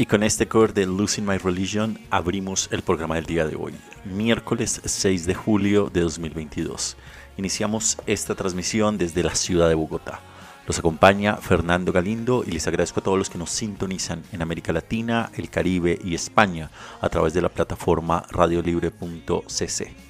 Y con este cover de Losing My Religion abrimos el programa del día de hoy, miércoles 6 de julio de 2022. Iniciamos esta transmisión desde la ciudad de Bogotá. Los acompaña Fernando Galindo y les agradezco a todos los que nos sintonizan en América Latina, el Caribe y España a través de la plataforma radiolibre.cc.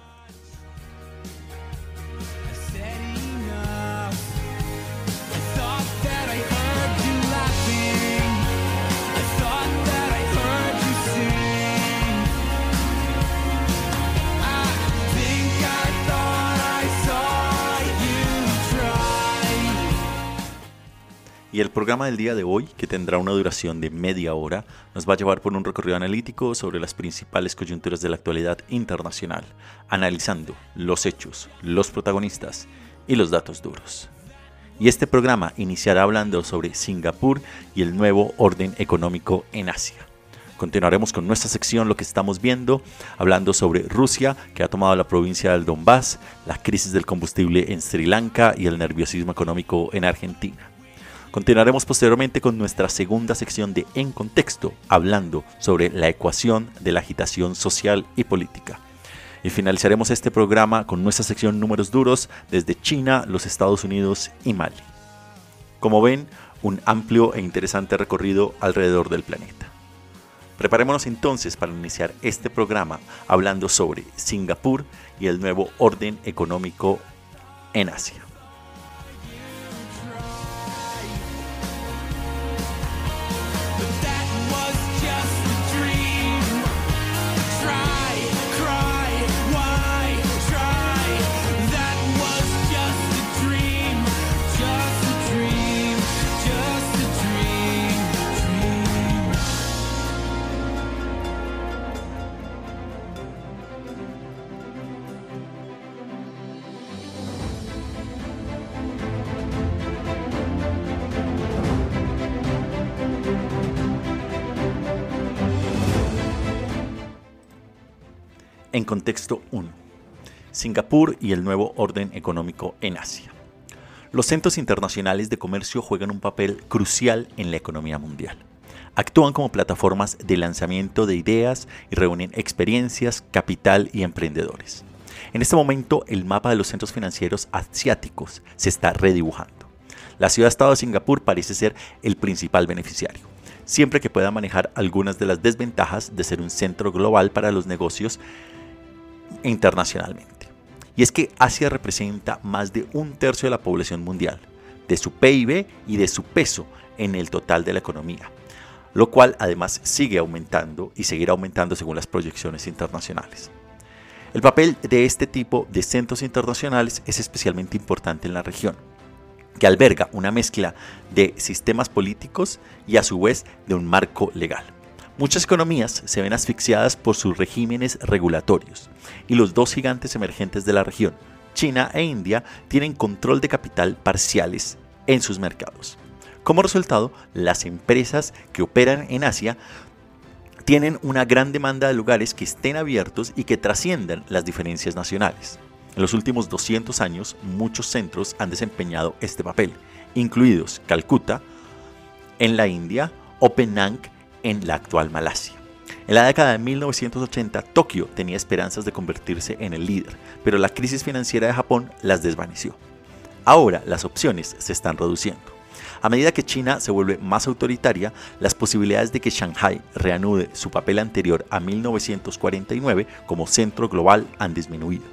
Y el programa del día de hoy, que tendrá una duración de media hora, nos va a llevar por un recorrido analítico sobre las principales coyunturas de la actualidad internacional, analizando los hechos, los protagonistas y los datos duros. Y este programa iniciará hablando sobre Singapur y el nuevo orden económico en Asia. Continuaremos con nuestra sección Lo que estamos viendo, hablando sobre Rusia, que ha tomado la provincia del Donbass, la crisis del combustible en Sri Lanka y el nerviosismo económico en Argentina. Continuaremos posteriormente con nuestra segunda sección de En Contexto, hablando sobre la ecuación de la agitación social y política. Y finalizaremos este programa con nuestra sección Números Duros desde China, los Estados Unidos y Mali. Como ven, un amplio e interesante recorrido alrededor del planeta. Preparémonos entonces para iniciar este programa hablando sobre Singapur y el nuevo orden económico en Asia. Contexto 1. Singapur y el nuevo orden económico en Asia. Los centros internacionales de comercio juegan un papel crucial en la economía mundial. Actúan como plataformas de lanzamiento de ideas y reúnen experiencias, capital y emprendedores. En este momento, el mapa de los centros financieros asiáticos se está redibujando. La ciudad-estado de Singapur parece ser el principal beneficiario, siempre que pueda manejar algunas de las desventajas de ser un centro global para los negocios internacionalmente. Y es que Asia representa más de un tercio de la población mundial, de su PIB y de su peso en el total de la economía, lo cual además sigue aumentando y seguirá aumentando según las proyecciones internacionales. El papel de este tipo de centros internacionales es especialmente importante en la región, que alberga una mezcla de sistemas políticos y a su vez de un marco legal. Muchas economías se ven asfixiadas por sus regímenes regulatorios y los dos gigantes emergentes de la región, China e India, tienen control de capital parciales en sus mercados. Como resultado, las empresas que operan en Asia tienen una gran demanda de lugares que estén abiertos y que trasciendan las diferencias nacionales. En los últimos 200 años, muchos centros han desempeñado este papel, incluidos Calcuta en la India o Penang en la actual Malasia. En la década de 1980, Tokio tenía esperanzas de convertirse en el líder, pero la crisis financiera de Japón las desvaneció. Ahora las opciones se están reduciendo. A medida que China se vuelve más autoritaria, las posibilidades de que Shanghai reanude su papel anterior a 1949 como centro global han disminuido.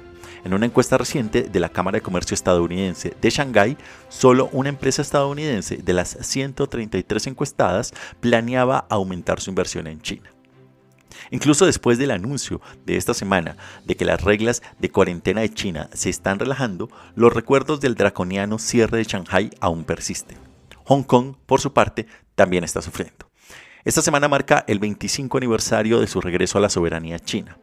En una encuesta reciente de la Cámara de Comercio estadounidense de Shanghái, solo una empresa estadounidense de las 133 encuestadas planeaba aumentar su inversión en China. Incluso después del anuncio de esta semana de que las reglas de cuarentena de China se están relajando, los recuerdos del draconiano cierre de Shanghai aún persisten. Hong Kong, por su parte, también está sufriendo. Esta semana marca el 25 aniversario de su regreso a la soberanía china.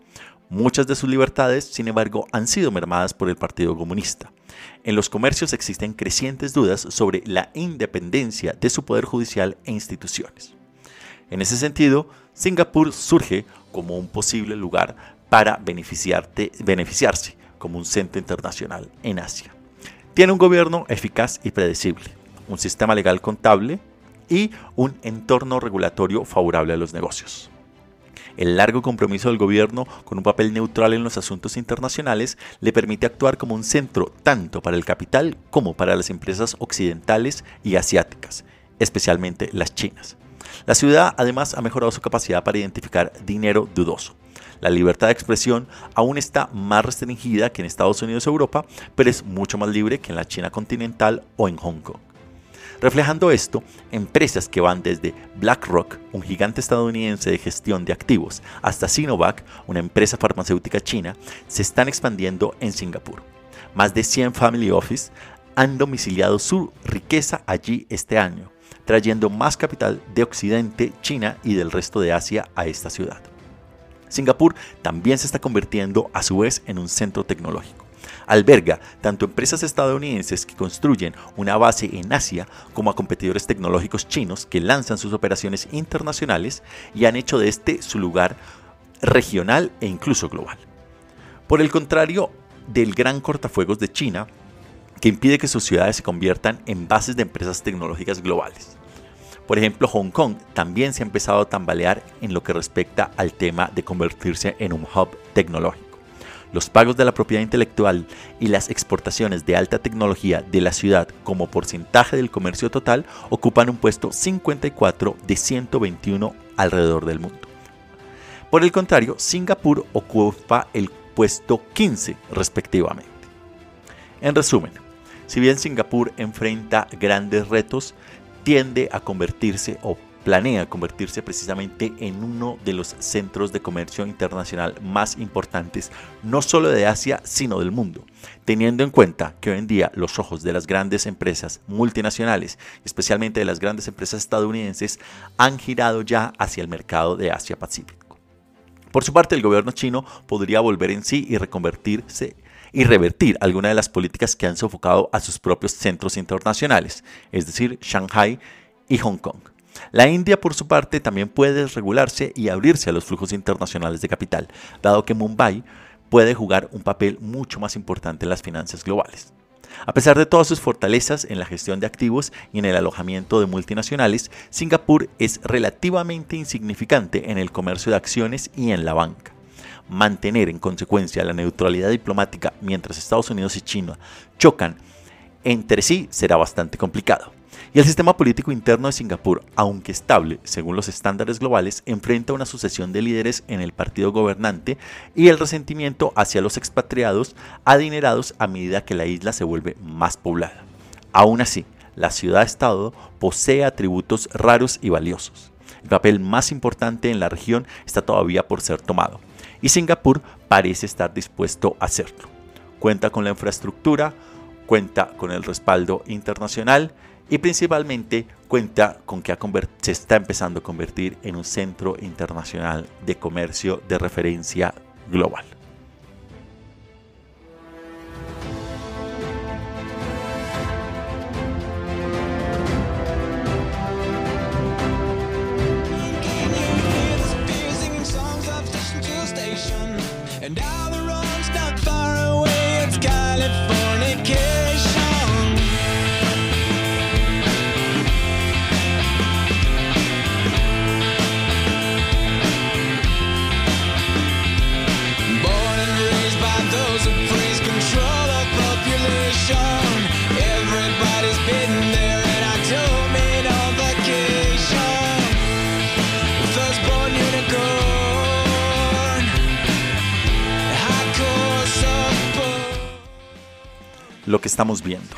Muchas de sus libertades, sin embargo, han sido mermadas por el Partido Comunista. En los comercios existen crecientes dudas sobre la independencia de su poder judicial e instituciones. En ese sentido, Singapur surge como un posible lugar para beneficiarse como un centro internacional en Asia. Tiene un gobierno eficaz y predecible, un sistema legal contable y un entorno regulatorio favorable a los negocios. El largo compromiso del gobierno con un papel neutral en los asuntos internacionales le permite actuar como un centro tanto para el capital como para las empresas occidentales y asiáticas, especialmente las chinas. La ciudad además ha mejorado su capacidad para identificar dinero dudoso. La libertad de expresión aún está más restringida que en Estados Unidos o Europa, pero es mucho más libre que en la China continental o en Hong Kong. Reflejando esto, empresas que van desde BlackRock, un gigante estadounidense de gestión de activos, hasta Sinovac, una empresa farmacéutica china, se están expandiendo en Singapur. Más de 100 family office han domiciliado su riqueza allí este año, trayendo más capital de Occidente, China y del resto de Asia a esta ciudad. Singapur también se está convirtiendo a su vez en un centro tecnológico. Alberga tanto empresas estadounidenses que construyen una base en Asia como a competidores tecnológicos chinos que lanzan sus operaciones internacionales y han hecho de este su lugar regional e incluso global. Por el contrario del gran cortafuegos de China, que impide que sus ciudades se conviertan en bases de empresas tecnológicas globales. Por ejemplo, Hong Kong también se ha empezado a tambalear en lo que respecta al tema de convertirse en un hub tecnológico. Los pagos de la propiedad intelectual y las exportaciones de alta tecnología de la ciudad como porcentaje del comercio total ocupan un puesto 54 de 121 alrededor del mundo. Por el contrario, Singapur ocupa el puesto 15 respectivamente. En resumen, si bien Singapur enfrenta grandes retos, tiende a convertirse o planea convertirse precisamente en uno de los centros de comercio internacional más importantes, no solo de Asia, sino del mundo, teniendo en cuenta que hoy en día los ojos de las grandes empresas multinacionales, especialmente de las grandes empresas estadounidenses, han girado ya hacia el mercado de Asia-Pacífico. Por su parte, el gobierno chino podría volver en sí y reconvertirse y revertir alguna de las políticas que han sofocado a sus propios centros internacionales, es decir, Shanghai y Hong Kong. La India, por su parte, también puede desregularse y abrirse a los flujos internacionales de capital, dado que Mumbai puede jugar un papel mucho más importante en las finanzas globales. A pesar de todas sus fortalezas en la gestión de activos y en el alojamiento de multinacionales, Singapur es relativamente insignificante en el comercio de acciones y en la banca. Mantener en consecuencia la neutralidad diplomática mientras Estados Unidos y China chocan entre sí será bastante complicado. Y el sistema político interno de Singapur, aunque estable según los estándares globales, enfrenta una sucesión de líderes en el partido gobernante y el resentimiento hacia los expatriados adinerados a medida que la isla se vuelve más poblada. Aún así, la ciudad-estado posee atributos raros y valiosos. El papel más importante en la región está todavía por ser tomado, y Singapur parece estar dispuesto a hacerlo. Cuenta con la infraestructura, cuenta con el respaldo internacional y principalmente cuenta con que se está empezando a convertir en un centro internacional de comercio de referencia global. Lo que estamos viendo.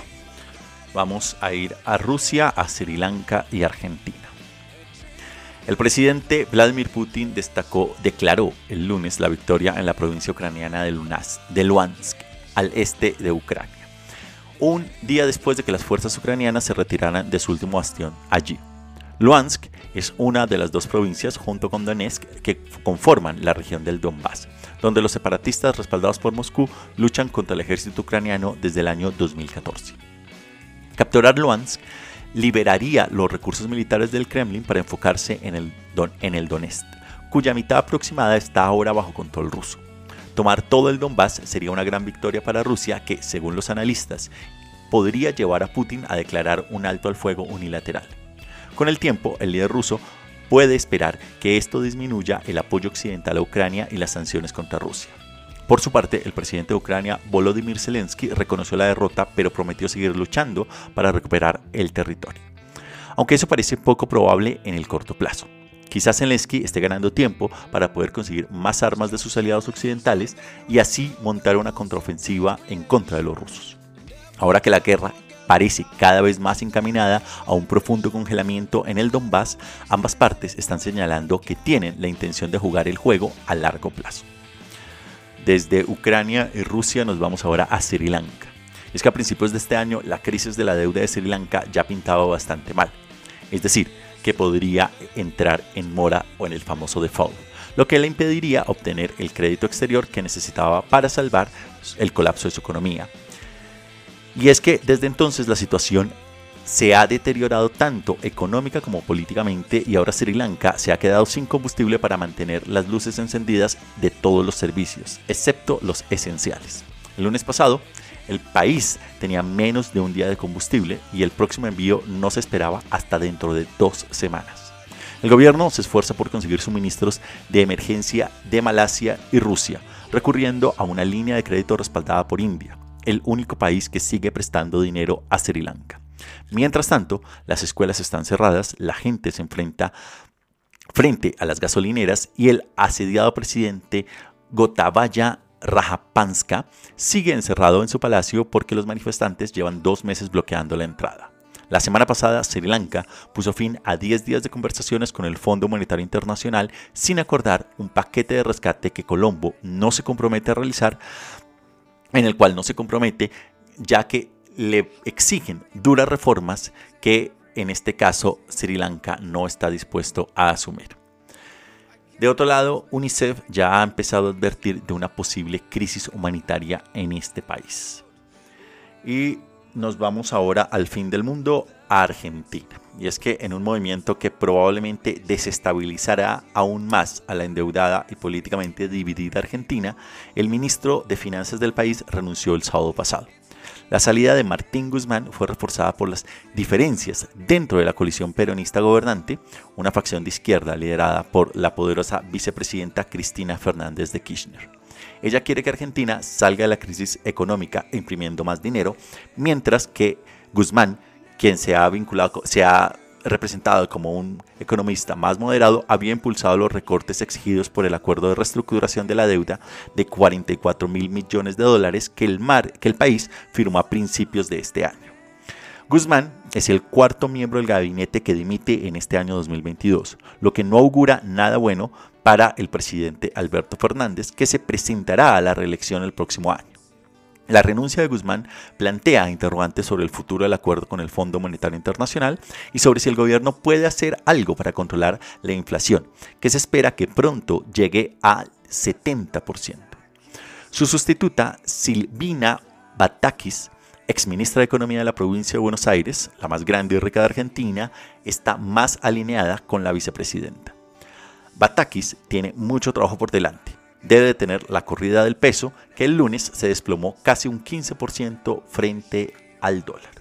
Vamos a ir a Rusia, a Sri Lanka y Argentina. El presidente Vladimir Putin destacó, declaró el lunes la victoria en la provincia ucraniana de, Lunas, de Luhansk, al este de Ucrania, un día después de que las fuerzas ucranianas se retiraran de su último bastión allí. Luhansk es una de las dos provincias junto con Donetsk que conforman la región del Donbass, donde los separatistas respaldados por Moscú luchan contra el ejército ucraniano desde el año 2014. Capturar Luhansk liberaría los recursos militares del Kremlin para enfocarse en el, Don, en el Donetsk, cuya mitad aproximada está ahora bajo control ruso. Tomar todo el Donbass sería una gran victoria para Rusia que, según los analistas, podría llevar a Putin a declarar un alto al fuego unilateral. Con el tiempo, el líder ruso puede esperar que esto disminuya el apoyo occidental a Ucrania y las sanciones contra Rusia. Por su parte, el presidente de Ucrania, Volodymyr Zelensky, reconoció la derrota, pero prometió seguir luchando para recuperar el territorio. Aunque eso parece poco probable en el corto plazo. Quizás Zelensky esté ganando tiempo para poder conseguir más armas de sus aliados occidentales y así montar una contraofensiva en contra de los rusos. Ahora que la guerra parece cada vez más encaminada a un profundo congelamiento en el Donbass, ambas partes están señalando que tienen la intención de jugar el juego a largo plazo. Desde Ucrania y Rusia nos vamos ahora a Sri Lanka. Es que a principios de este año la crisis de la deuda de Sri Lanka ya pintaba bastante mal. Es decir, que podría entrar en mora o en el famoso default, lo que le impediría obtener el crédito exterior que necesitaba para salvar el colapso de su economía. Y es que desde entonces la situación se ha deteriorado tanto económica como políticamente y ahora Sri Lanka se ha quedado sin combustible para mantener las luces encendidas de todos los servicios, excepto los esenciales. El lunes pasado, el país tenía menos de un día de combustible y el próximo envío no se esperaba hasta dentro de dos semanas. El gobierno se esfuerza por conseguir suministros de emergencia de Malasia y Rusia, recurriendo a una línea de crédito respaldada por India, el único país que sigue prestando dinero a Sri Lanka. Mientras tanto, las escuelas están cerradas, la gente se enfrenta frente a las gasolineras y el asediado presidente Gotabaya Rajapanska sigue encerrado en su palacio porque los manifestantes llevan dos meses bloqueando la entrada. La semana pasada, Sri Lanka puso fin a 10 días de conversaciones con el Fondo Monetario Internacional sin acordar un paquete de rescate que Colombo no se compromete a realizar, en el cual no se compromete, ya que le exigen duras reformas que en este caso Sri Lanka no está dispuesto a asumir. De otro lado, UNICEF ya ha empezado a advertir de una posible crisis humanitaria en este país. Y nos vamos ahora al fin del mundo, Argentina. Y es que en un movimiento que probablemente desestabilizará aún más a la endeudada y políticamente dividida Argentina, el ministro de Finanzas del país renunció el sábado pasado. La salida de Martín Guzmán fue reforzada por las diferencias dentro de la coalición peronista gobernante, una facción de izquierda liderada por la poderosa vicepresidenta Cristina Fernández de Kirchner. Ella quiere que Argentina salga de la crisis económica imprimiendo más dinero, mientras que Guzmán, quien se ha vinculado, se ha representado como un economista más moderado, había impulsado los recortes exigidos por el acuerdo de reestructuración de la deuda de 44 mil millones de dólares que el, mar, que el país firmó a principios de este año. Guzmán es el cuarto miembro del gabinete que dimite en este año 2022, lo que no augura nada bueno para el presidente Alberto Fernández, que se presentará a la reelección el próximo año. La renuncia de Guzmán plantea interrogantes sobre el futuro del acuerdo con el Fondo Monetario Internacional y sobre si el gobierno puede hacer algo para controlar la inflación, que se espera que pronto llegue al 70%. Su sustituta, Silvina Batakis, exministra de Economía de la provincia de Buenos Aires, la más grande y rica de Argentina, está más alineada con la vicepresidenta. Batakis tiene mucho trabajo por delante debe tener la corrida del peso, que el lunes se desplomó casi un 15% frente al dólar.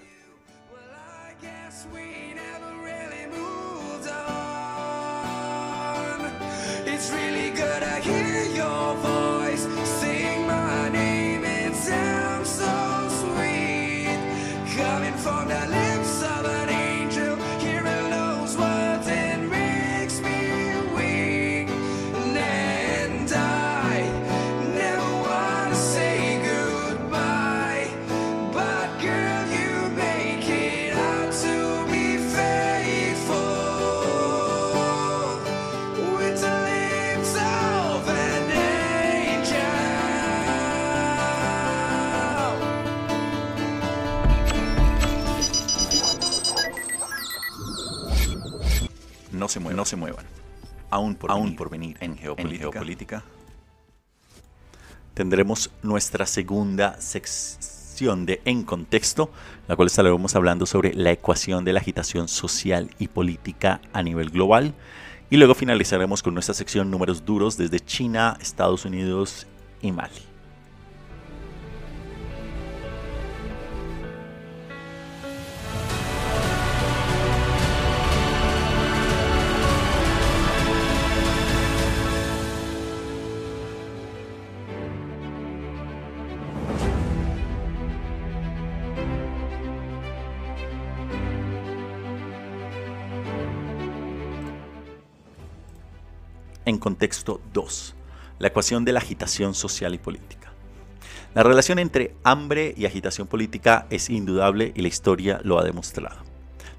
Se muevan. Aún por, aún venir, por venir en geopolítica. En geopolítica tendremos nuestra segunda sección de En Contexto, la cual estaremos hablando sobre la ecuación de la agitación social y política a nivel global. Y luego finalizaremos con nuestra sección Números Duros desde China, Estados Unidos y Mali. En contexto 2, la ecuación de la agitación social y política. La relación entre hambre y agitación política es indudable y la historia lo ha demostrado.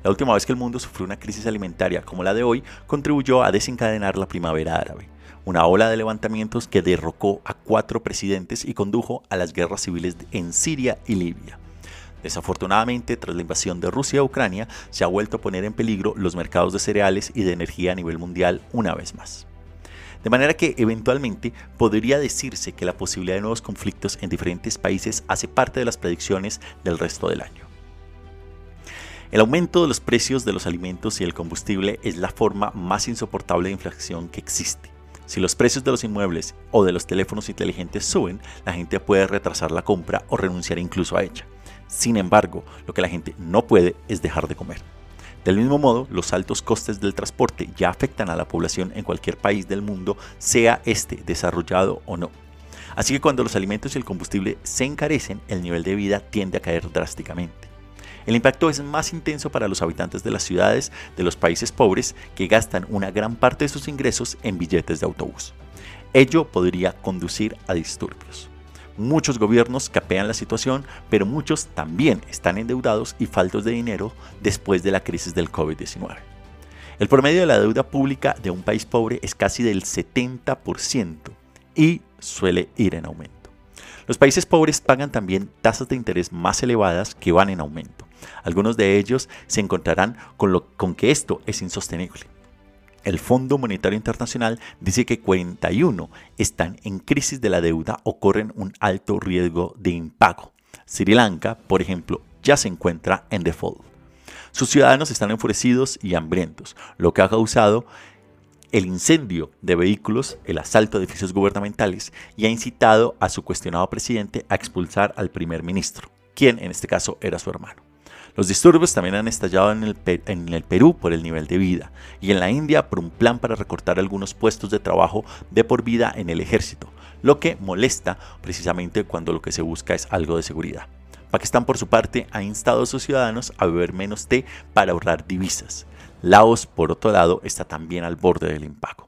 La última vez que el mundo sufrió una crisis alimentaria como la de hoy contribuyó a desencadenar la primavera árabe, una ola de levantamientos que derrocó a cuatro presidentes y condujo a las guerras civiles en Siria y Libia. Desafortunadamente, tras la invasión de Rusia a Ucrania, se ha vuelto a poner en peligro los mercados de cereales y de energía a nivel mundial una vez más. De manera que eventualmente podría decirse que la posibilidad de nuevos conflictos en diferentes países hace parte de las predicciones del resto del año. El aumento de los precios de los alimentos y el combustible es la forma más insoportable de inflación que existe. Si los precios de los inmuebles o de los teléfonos inteligentes suben, la gente puede retrasar la compra o renunciar incluso a ella. Sin embargo, lo que la gente no puede es dejar de comer. Del mismo modo, los altos costes del transporte ya afectan a la población en cualquier país del mundo, sea este desarrollado o no. Así que cuando los alimentos y el combustible se encarecen, el nivel de vida tiende a caer drásticamente. El impacto es más intenso para los habitantes de las ciudades de los países pobres que gastan una gran parte de sus ingresos en billetes de autobús. Ello podría conducir a disturbios. Muchos gobiernos capean la situación, pero muchos también están endeudados y faltos de dinero después de la crisis del COVID-19. El promedio de la deuda pública de un país pobre es casi del 70% y suele ir en aumento. Los países pobres pagan también tasas de interés más elevadas que van en aumento. Algunos de ellos se encontrarán con, lo, con que esto es insostenible. El Fondo Monetario Internacional dice que 41 están en crisis de la deuda o corren un alto riesgo de impago. Sri Lanka, por ejemplo, ya se encuentra en default. Sus ciudadanos están enfurecidos y hambrientos, lo que ha causado el incendio de vehículos, el asalto de edificios gubernamentales y ha incitado a su cuestionado presidente a expulsar al primer ministro, quien en este caso era su hermano. Los disturbios también han estallado en el, Perú por el nivel de vida y en la India por un plan para recortar algunos puestos de trabajo de por vida en el ejército, lo que molesta precisamente cuando lo que se busca es algo de seguridad. Pakistán por su parte ha instado a sus ciudadanos a beber menos té para ahorrar divisas. Laos por otro lado está también al borde del impago.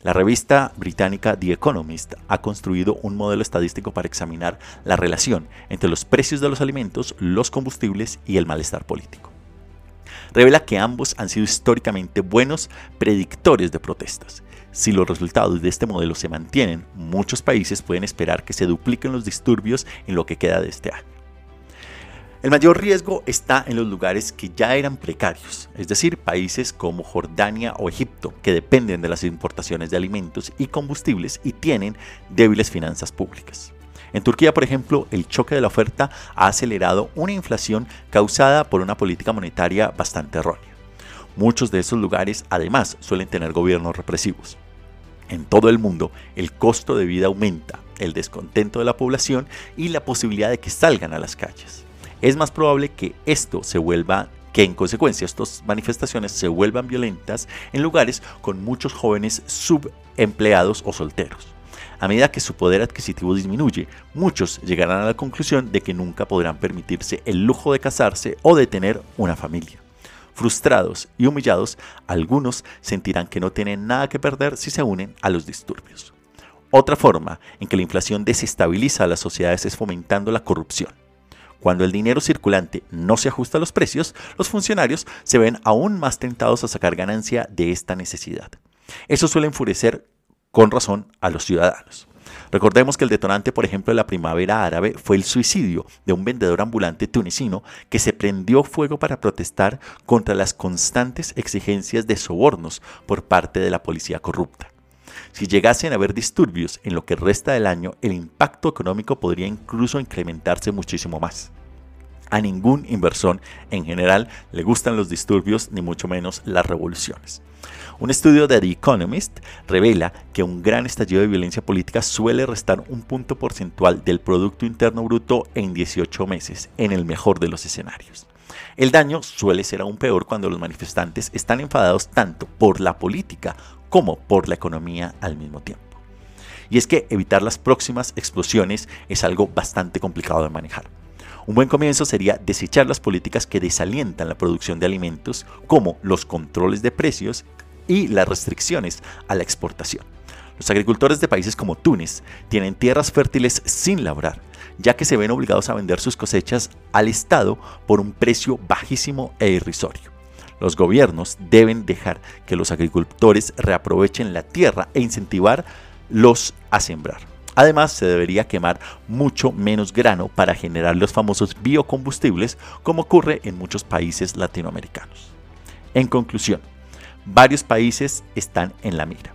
La revista británica The Economist ha construido un modelo estadístico para examinar la relación entre los precios de los alimentos, los combustibles y el malestar político. Revela que ambos han sido históricamente buenos predictores de protestas. Si los resultados de este modelo se mantienen, muchos países pueden esperar que se dupliquen los disturbios en lo que queda de este año. El mayor riesgo está en los lugares que ya eran precarios, es decir, países como Jordania o Egipto, que dependen de las importaciones de alimentos y combustibles y tienen débiles finanzas públicas. En Turquía, por ejemplo, el choque de la oferta ha acelerado una inflación causada por una política monetaria bastante errónea. Muchos de esos lugares además suelen tener gobiernos represivos. En todo el mundo, el costo de vida aumenta, el descontento de la población y la posibilidad de que salgan a las calles es más probable que esto se vuelva que en consecuencia estas manifestaciones se vuelvan violentas en lugares con muchos jóvenes subempleados o solteros. A medida que su poder adquisitivo disminuye, muchos llegarán a la conclusión de que nunca podrán permitirse el lujo de casarse o de tener una familia. Frustrados y humillados, algunos sentirán que no tienen nada que perder si se unen a los disturbios. Otra forma en que la inflación desestabiliza a las sociedades es fomentando la corrupción. Cuando el dinero circulante no se ajusta a los precios, los funcionarios se ven aún más tentados a sacar ganancia de esta necesidad. Eso suele enfurecer con razón a los ciudadanos. Recordemos que el detonante, por ejemplo, de la primavera árabe fue el suicidio de un vendedor ambulante tunecino que se prendió fuego para protestar contra las constantes exigencias de sobornos por parte de la policía corrupta. Si llegasen a haber disturbios en lo que resta del año, el impacto económico podría incluso incrementarse muchísimo más. A ningún inversor en general le gustan los disturbios ni mucho menos las revoluciones. Un estudio de The Economist revela que un gran estallido de violencia política suele restar un punto porcentual del Producto Interno Bruto en 18 meses, en el mejor de los escenarios. El daño suele ser aún peor cuando los manifestantes están enfadados tanto por la política como por la economía al mismo tiempo. Y es que evitar las próximas explosiones es algo bastante complicado de manejar. Un buen comienzo sería desechar las políticas que desalientan la producción de alimentos, como los controles de precios y las restricciones a la exportación. Los agricultores de países como Túnez tienen tierras fértiles sin labrar, ya que se ven obligados a vender sus cosechas al Estado por un precio bajísimo e irrisorio. Los gobiernos deben dejar que los agricultores reaprovechen la tierra e incentivarlos a sembrar. Además, se debería quemar mucho menos grano para generar los famosos biocombustibles como ocurre en muchos países latinoamericanos. En conclusión, varios países están en la mira.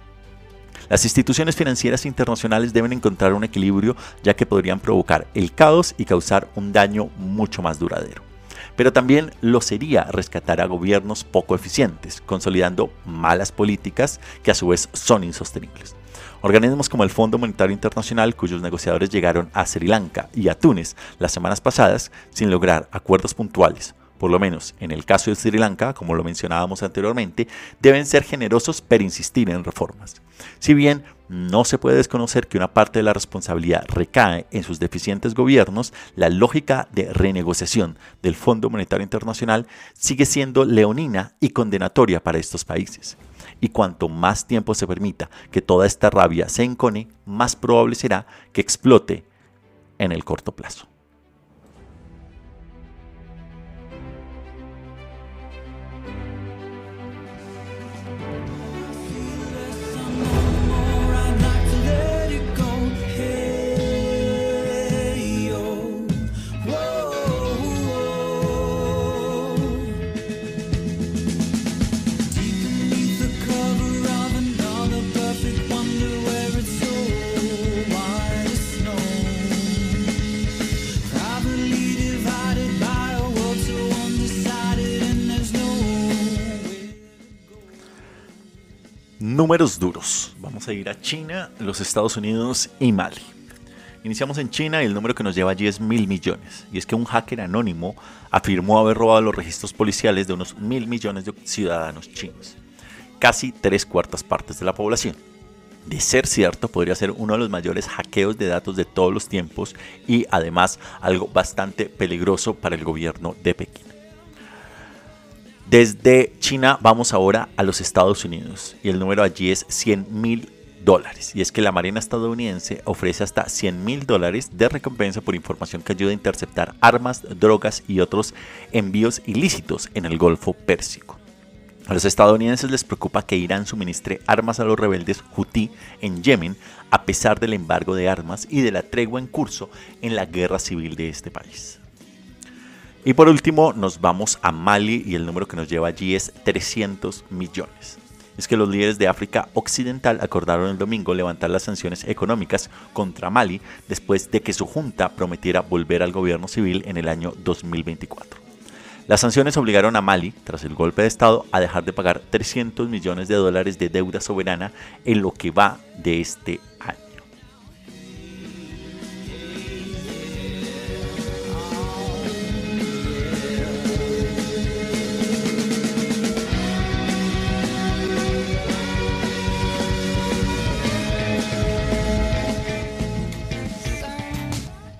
Las instituciones financieras internacionales deben encontrar un equilibrio ya que podrían provocar el caos y causar un daño mucho más duradero. Pero también lo sería rescatar a gobiernos poco eficientes, consolidando malas políticas que a su vez son insostenibles. Organismos como el Fondo Monetario Internacional, cuyos negociadores llegaron a Sri Lanka y a Túnez las semanas pasadas sin lograr acuerdos puntuales, por lo menos en el caso de Sri Lanka, como lo mencionábamos anteriormente, deben ser generosos pero insistir en reformas. Si bien no se puede desconocer que una parte de la responsabilidad recae en sus deficientes gobiernos, la lógica de renegociación del Fondo Monetario Internacional sigue siendo leonina y condenatoria para estos países. Y cuanto más tiempo se permita que toda esta rabia se encone, más probable será que explote en el corto plazo. Números duros. Vamos a ir a China, los Estados Unidos y Mali. Iniciamos en China y el número que nos lleva allí es mil millones. Y es que un hacker anónimo afirmó haber robado los registros policiales de unos mil millones de ciudadanos chinos. Casi tres cuartas partes de la población. De ser cierto, podría ser uno de los mayores hackeos de datos de todos los tiempos y además algo bastante peligroso para el gobierno de Pekín. Desde China vamos ahora a los Estados Unidos y el número allí es 100 mil dólares. Y es que la Marina estadounidense ofrece hasta 100 mil dólares de recompensa por información que ayude a interceptar armas, drogas y otros envíos ilícitos en el Golfo Pérsico. A los estadounidenses les preocupa que Irán suministre armas a los rebeldes Houthi en Yemen a pesar del embargo de armas y de la tregua en curso en la guerra civil de este país. Y por último nos vamos a Mali y el número que nos lleva allí es 300 millones. Es que los líderes de África Occidental acordaron el domingo levantar las sanciones económicas contra Mali después de que su junta prometiera volver al gobierno civil en el año 2024. Las sanciones obligaron a Mali, tras el golpe de Estado, a dejar de pagar 300 millones de dólares de deuda soberana en lo que va de este año.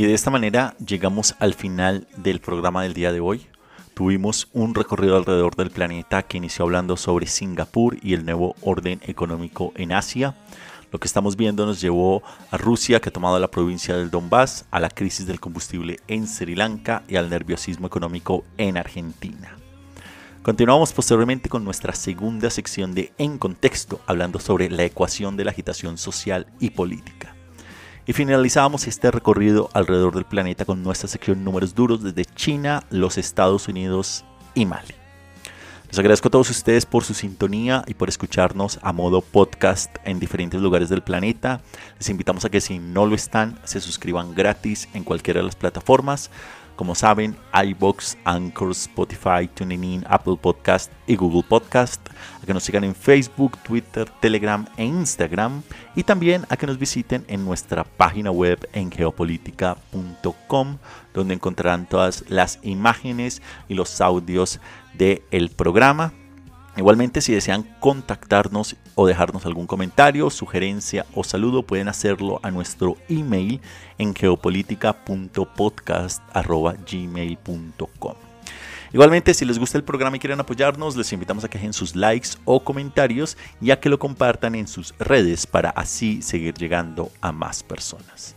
Y de esta manera llegamos al final del programa del día de hoy. Tuvimos un recorrido alrededor del planeta que inició hablando sobre Singapur y el nuevo orden económico en Asia. Lo que estamos viendo nos llevó a Rusia, que ha tomado la provincia del Donbass, a la crisis del combustible en Sri Lanka y al nerviosismo económico en Argentina. Continuamos posteriormente con nuestra segunda sección de En Contexto, hablando sobre la ecuación de la agitación social y política. Y finalizábamos este recorrido alrededor del planeta con nuestra sección Números Duros desde China, los Estados Unidos y Mali. Les agradezco a todos ustedes por su sintonía y por escucharnos a modo podcast en diferentes lugares del planeta. Les invitamos a que si no lo están, se suscriban gratis en cualquiera de las plataformas. Como saben, iBox, Anchor, Spotify, TuneIn, Apple Podcast y Google Podcast. A que nos sigan en Facebook, Twitter, Telegram e Instagram. Y también a que nos visiten en nuestra página web en geopolítica.com, donde encontrarán todas las imágenes y los audios del programa. Igualmente, si desean contactarnos o dejarnos algún comentario, sugerencia o saludo, pueden hacerlo a nuestro email en geopolítica.podcast.gmail.com. Igualmente, si les gusta el programa y quieren apoyarnos, les invitamos a que dejen sus likes o comentarios y a que lo compartan en sus redes para así seguir llegando a más personas.